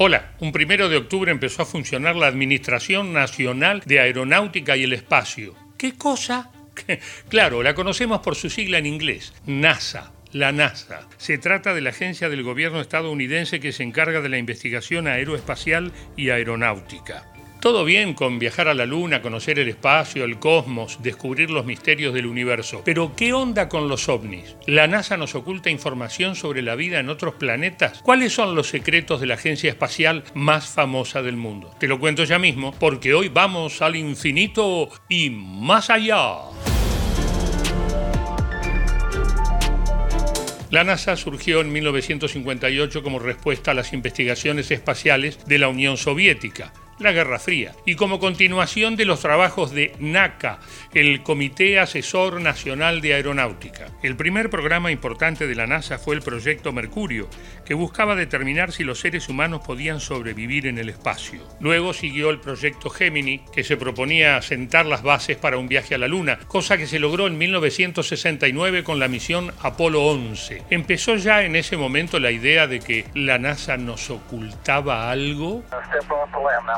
Hola, un primero de octubre empezó a funcionar la Administración Nacional de Aeronáutica y el Espacio. ¿Qué cosa? Claro, la conocemos por su sigla en inglés, NASA. La NASA. Se trata de la agencia del gobierno estadounidense que se encarga de la investigación aeroespacial y aeronáutica. Todo bien con viajar a la Luna, conocer el espacio, el cosmos, descubrir los misterios del universo. Pero ¿qué onda con los ovnis? ¿La NASA nos oculta información sobre la vida en otros planetas? ¿Cuáles son los secretos de la agencia espacial más famosa del mundo? Te lo cuento ya mismo, porque hoy vamos al infinito y más allá. La NASA surgió en 1958 como respuesta a las investigaciones espaciales de la Unión Soviética la Guerra Fría, y como continuación de los trabajos de NACA, el Comité Asesor Nacional de Aeronáutica. El primer programa importante de la NASA fue el Proyecto Mercurio, que buscaba determinar si los seres humanos podían sobrevivir en el espacio. Luego siguió el Proyecto Gemini, que se proponía sentar las bases para un viaje a la Luna, cosa que se logró en 1969 con la misión Apolo 11. Empezó ya en ese momento la idea de que la NASA nos ocultaba algo.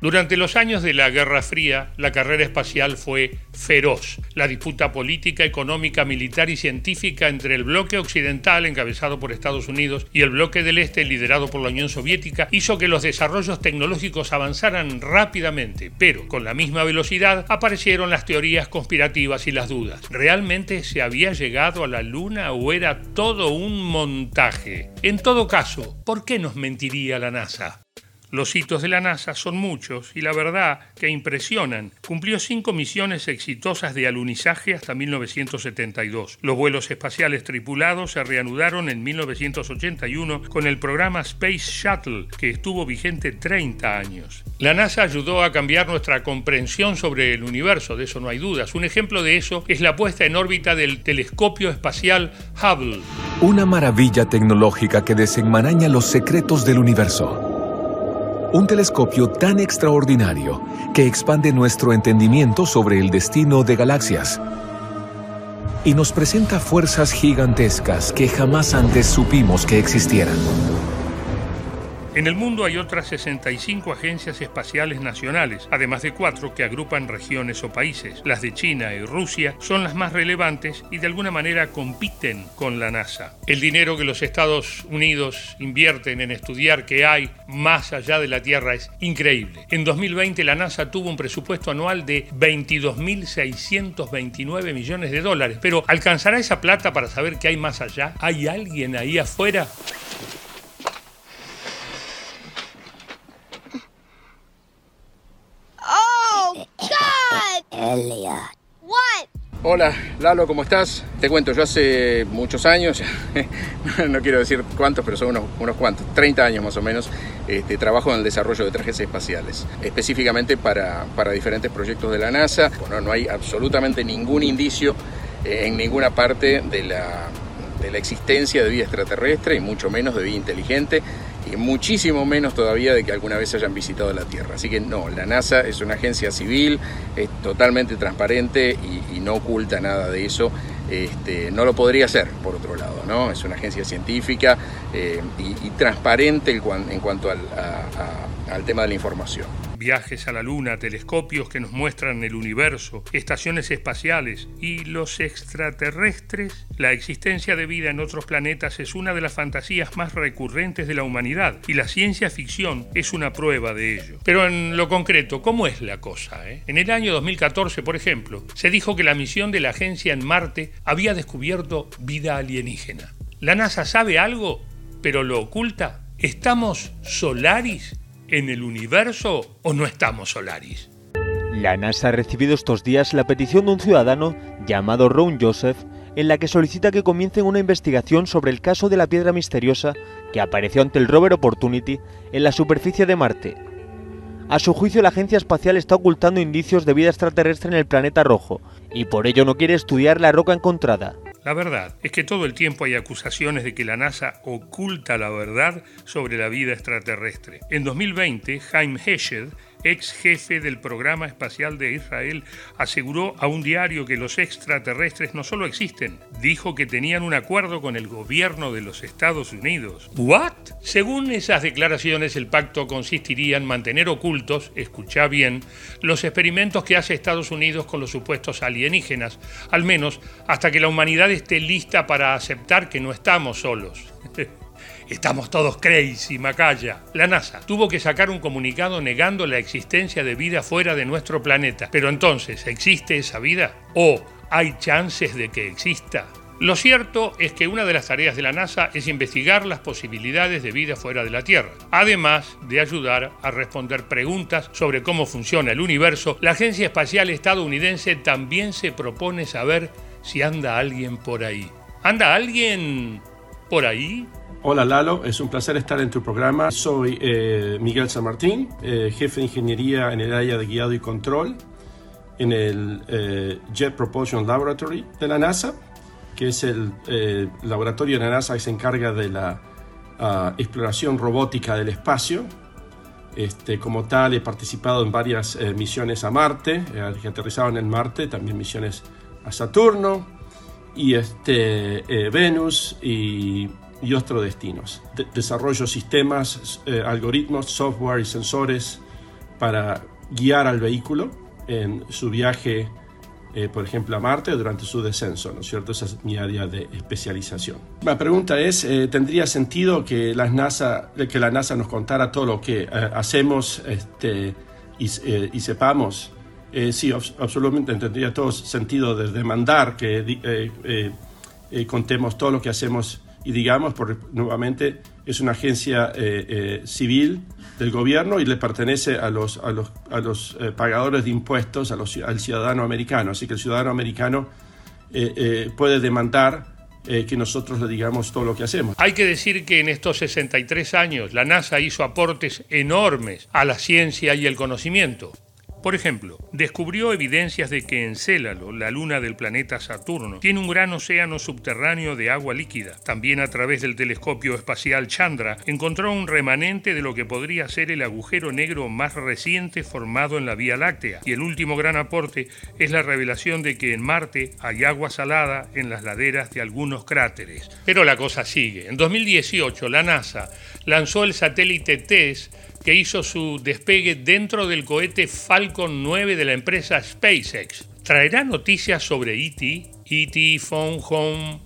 Durante los años de la Guerra Fría, la carrera espacial fue feroz. La disputa política, económica, militar y científica entre el bloque occidental, encabezado por Estados Unidos, y el bloque del Este, liderado por la Unión Soviética, hizo que los desarrollos tecnológicos avanzaran rápidamente, pero con la misma velocidad aparecieron las teorías conspirativas y las dudas. ¿Realmente se había llegado a la Luna o era todo un montaje? En todo caso, ¿por qué nos mentiría la NASA? Los hitos de la NASA son muchos y la verdad que impresionan. Cumplió cinco misiones exitosas de alunizaje hasta 1972. Los vuelos espaciales tripulados se reanudaron en 1981 con el programa Space Shuttle, que estuvo vigente 30 años. La NASA ayudó a cambiar nuestra comprensión sobre el universo, de eso no hay dudas. Un ejemplo de eso es la puesta en órbita del telescopio espacial Hubble. Una maravilla tecnológica que desenmaraña los secretos del universo. Un telescopio tan extraordinario que expande nuestro entendimiento sobre el destino de galaxias y nos presenta fuerzas gigantescas que jamás antes supimos que existieran. En el mundo hay otras 65 agencias espaciales nacionales, además de cuatro que agrupan regiones o países. Las de China y Rusia son las más relevantes y de alguna manera compiten con la NASA. El dinero que los Estados Unidos invierten en estudiar qué hay más allá de la Tierra es increíble. En 2020 la NASA tuvo un presupuesto anual de 22.629 millones de dólares, pero ¿alcanzará esa plata para saber qué hay más allá? ¿Hay alguien ahí afuera? Hola, Lalo, ¿cómo estás? Te cuento, yo hace muchos años, no quiero decir cuántos, pero son unos, unos cuantos, 30 años más o menos, este, trabajo en el desarrollo de trajes espaciales, específicamente para, para diferentes proyectos de la NASA. Bueno, no hay absolutamente ningún indicio eh, en ninguna parte de la, de la existencia de vida extraterrestre y mucho menos de vida inteligente y muchísimo menos todavía de que alguna vez hayan visitado la Tierra. Así que no, la NASA es una agencia civil, es totalmente transparente y, no oculta nada de eso. Este, no lo podría hacer, por otro lado, ¿no? Es una agencia científica eh, y, transparente en, cuanto al tema de la información viajes a la Luna, telescopios que nos muestran el universo, estaciones espaciales y los extraterrestres, la existencia de vida en otros planetas es una de las fantasías más recurrentes de la humanidad y la ciencia ficción es una prueba de ello. Pero en lo concreto, ¿cómo es la cosa? Eh? En el año 2014, por ejemplo, se dijo que la misión de la agencia en Marte había descubierto vida alienígena. ¿La NASA sabe algo, pero lo oculta? ¿Estamos Solaris? En el universo o no estamos Solaris? La NASA ha recibido estos días la petición de un ciudadano llamado Ron Joseph en la que solicita que comiencen una investigación sobre el caso de la piedra misteriosa que apareció ante el rover Opportunity en la superficie de Marte. A su juicio, la agencia espacial está ocultando indicios de vida extraterrestre en el planeta rojo y por ello no quiere estudiar la roca encontrada. La verdad es que todo el tiempo hay acusaciones de que la NASA oculta la verdad sobre la vida extraterrestre. En 2020, Jaime Heshed, ex jefe del programa espacial de Israel, aseguró a un diario que los extraterrestres no solo existen, dijo que tenían un acuerdo con el gobierno de los Estados Unidos. ¿What? Según esas declaraciones, el pacto consistiría en mantener ocultos, escucha bien, los experimentos que hace Estados Unidos con los supuestos alienígenas, al menos hasta que la humanidad esté lista para aceptar que no estamos solos. Estamos todos crazy, Macaya. La NASA tuvo que sacar un comunicado negando la existencia de vida fuera de nuestro planeta. Pero entonces, ¿existe esa vida? ¿O hay chances de que exista? Lo cierto es que una de las tareas de la NASA es investigar las posibilidades de vida fuera de la Tierra. Además de ayudar a responder preguntas sobre cómo funciona el universo, la Agencia Espacial Estadounidense también se propone saber si anda alguien por ahí. ¿Anda alguien por ahí? Hola Lalo, es un placer estar en tu programa. Soy eh, Miguel San Martín, eh, jefe de ingeniería en el área de guiado y control en el eh, Jet Propulsion Laboratory de la NASA, que es el laboratorio de la NASA que se encarga de la ah, exploración robótica del espacio. Este, como tal, he participado en varias misiones a Marte, que aterrizaron en Marte, también misiones a Saturno y este, Venus y y otros destinos. desarrollo sistemas, eh, algoritmos, software y sensores para guiar al vehículo en su viaje, eh, por ejemplo, a Marte durante su descenso, ¿no es cierto? Esa es mi área de especialización. La pregunta es, eh, ¿tendría sentido que, las NASA, que la NASA nos contara todo lo que hacemos este, y, y, sepamos? sí, absolutamente tendría todo sentido de demandar que contemos todo lo que hacemos y digamos, por, nuevamente, es una agencia eh, eh, civil del gobierno y le pertenece a los, a los, a los eh, pagadores de impuestos, a los, al ciudadano americano. Así que el ciudadano americano puede demandar que nosotros le digamos todo lo que hacemos. Hay que decir que en estos 63 años la NASA hizo aportes enormes a la ciencia y el conocimiento. Por ejemplo, descubrió evidencias de que Encélalo, la luna del planeta Saturno, tiene un gran océano subterráneo de agua líquida. También a través del telescopio espacial Chandra encontró un remanente de lo que podría ser el agujero negro más reciente formado en la Vía Láctea. Y el último gran aporte es la revelación de que en Marte hay agua salada en las laderas de algunos cráteres. Pero la cosa sigue. En 2018 la NASA lanzó el satélite TESS que hizo su despegue dentro del cohete Falcon 9 de la empresa SpaceX. ¿Traerá noticias sobre ET? ET Phone Home.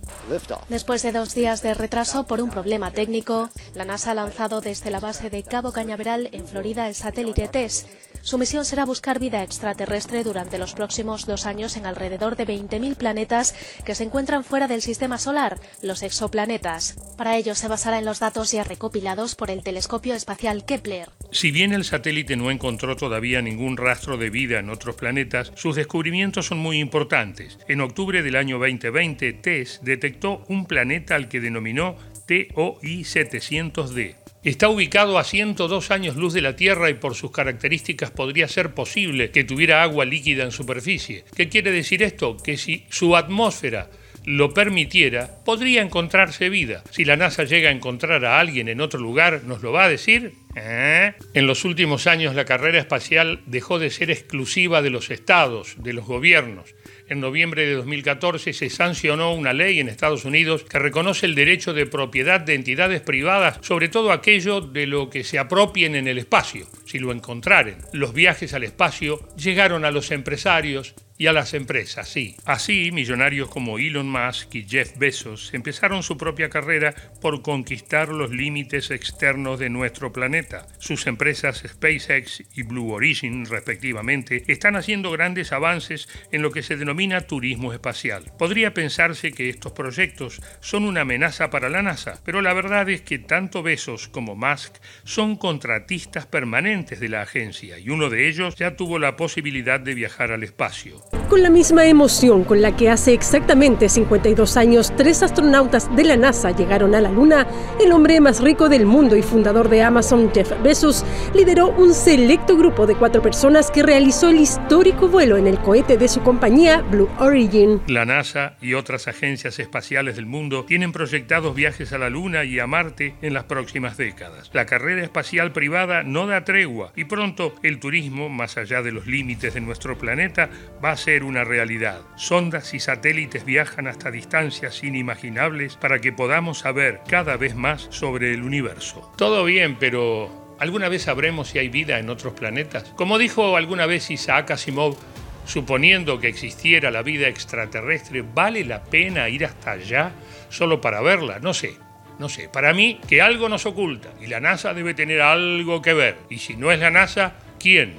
Después de dos días de retraso por un problema técnico, la NASA ha lanzado desde la base de Cabo Cañaveral en Florida el satélite TESS su misión será buscar vida extraterrestre durante los próximos dos años en alrededor de 20.000 planetas que se encuentran fuera del sistema solar, los exoplanetas. Para ello se basará en los datos ya recopilados por el telescopio espacial Kepler. Si bien el satélite no encontró todavía ningún rastro de vida en otros planetas, sus descubrimientos son muy importantes. En octubre del año 2020, TESS detectó un planeta al que denominó TOI 700D. Está ubicado a 102 años luz de la Tierra y por sus características podría ser posible que tuviera agua líquida en superficie. ¿Qué quiere decir esto? Que si su atmósfera lo permitiera, podría encontrarse vida. Si la NASA llega a encontrar a alguien en otro lugar, ¿nos lo va a decir? ¿Eh? En los últimos años la carrera espacial dejó de ser exclusiva de los estados, de los gobiernos en noviembre de 2014 se sancionó una ley en Estados Unidos que reconoce el derecho de propiedad de entidades privadas sobre todo aquello de lo que se apropien en el espacio, si lo encontraren. Los viajes al espacio llegaron a los empresarios y a las empresas, sí. Así, millonarios como Elon Musk y Jeff Bezos empezaron su propia carrera por conquistar los límites externos de nuestro planeta. Sus empresas SpaceX y Blue Origin, respectivamente, están haciendo grandes avances en lo que se denomina turismo espacial. Podría pensarse que estos proyectos son una amenaza para la NASA, pero la verdad es que tanto Bezos como Musk son contratistas permanentes de la agencia y uno de ellos ya tuvo la posibilidad de viajar al espacio. Thank you. Con la misma emoción con la que hace exactamente 52 años tres astronautas de la NASA llegaron a la Luna, el hombre más rico del mundo y fundador de Amazon, Jeff Bezos, lideró un selecto grupo de cuatro personas que realizó el histórico vuelo en el cohete de su compañía Blue Origin. La NASA y otras agencias espaciales del mundo tienen proyectados viajes a la Luna y a Marte en las próximas décadas. La carrera espacial privada no da tregua y pronto el turismo, más allá de los límites de nuestro planeta, va a una realidad. Sondas y satélites viajan hasta distancias inimaginables para que podamos saber cada vez más sobre el universo. Todo bien, pero ¿Alguna vez sabremos si hay vida en otros planetas? Como dijo alguna vez Isaac Asimov, suponiendo que existiera la vida extraterrestre, ¿vale la pena ir hasta allá solo para verla? No sé, no sé. Para mí, que algo nos oculta y la NASA debe tener algo que ver. Y si no es la NASA, ¿quién?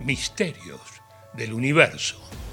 Misterios del universo.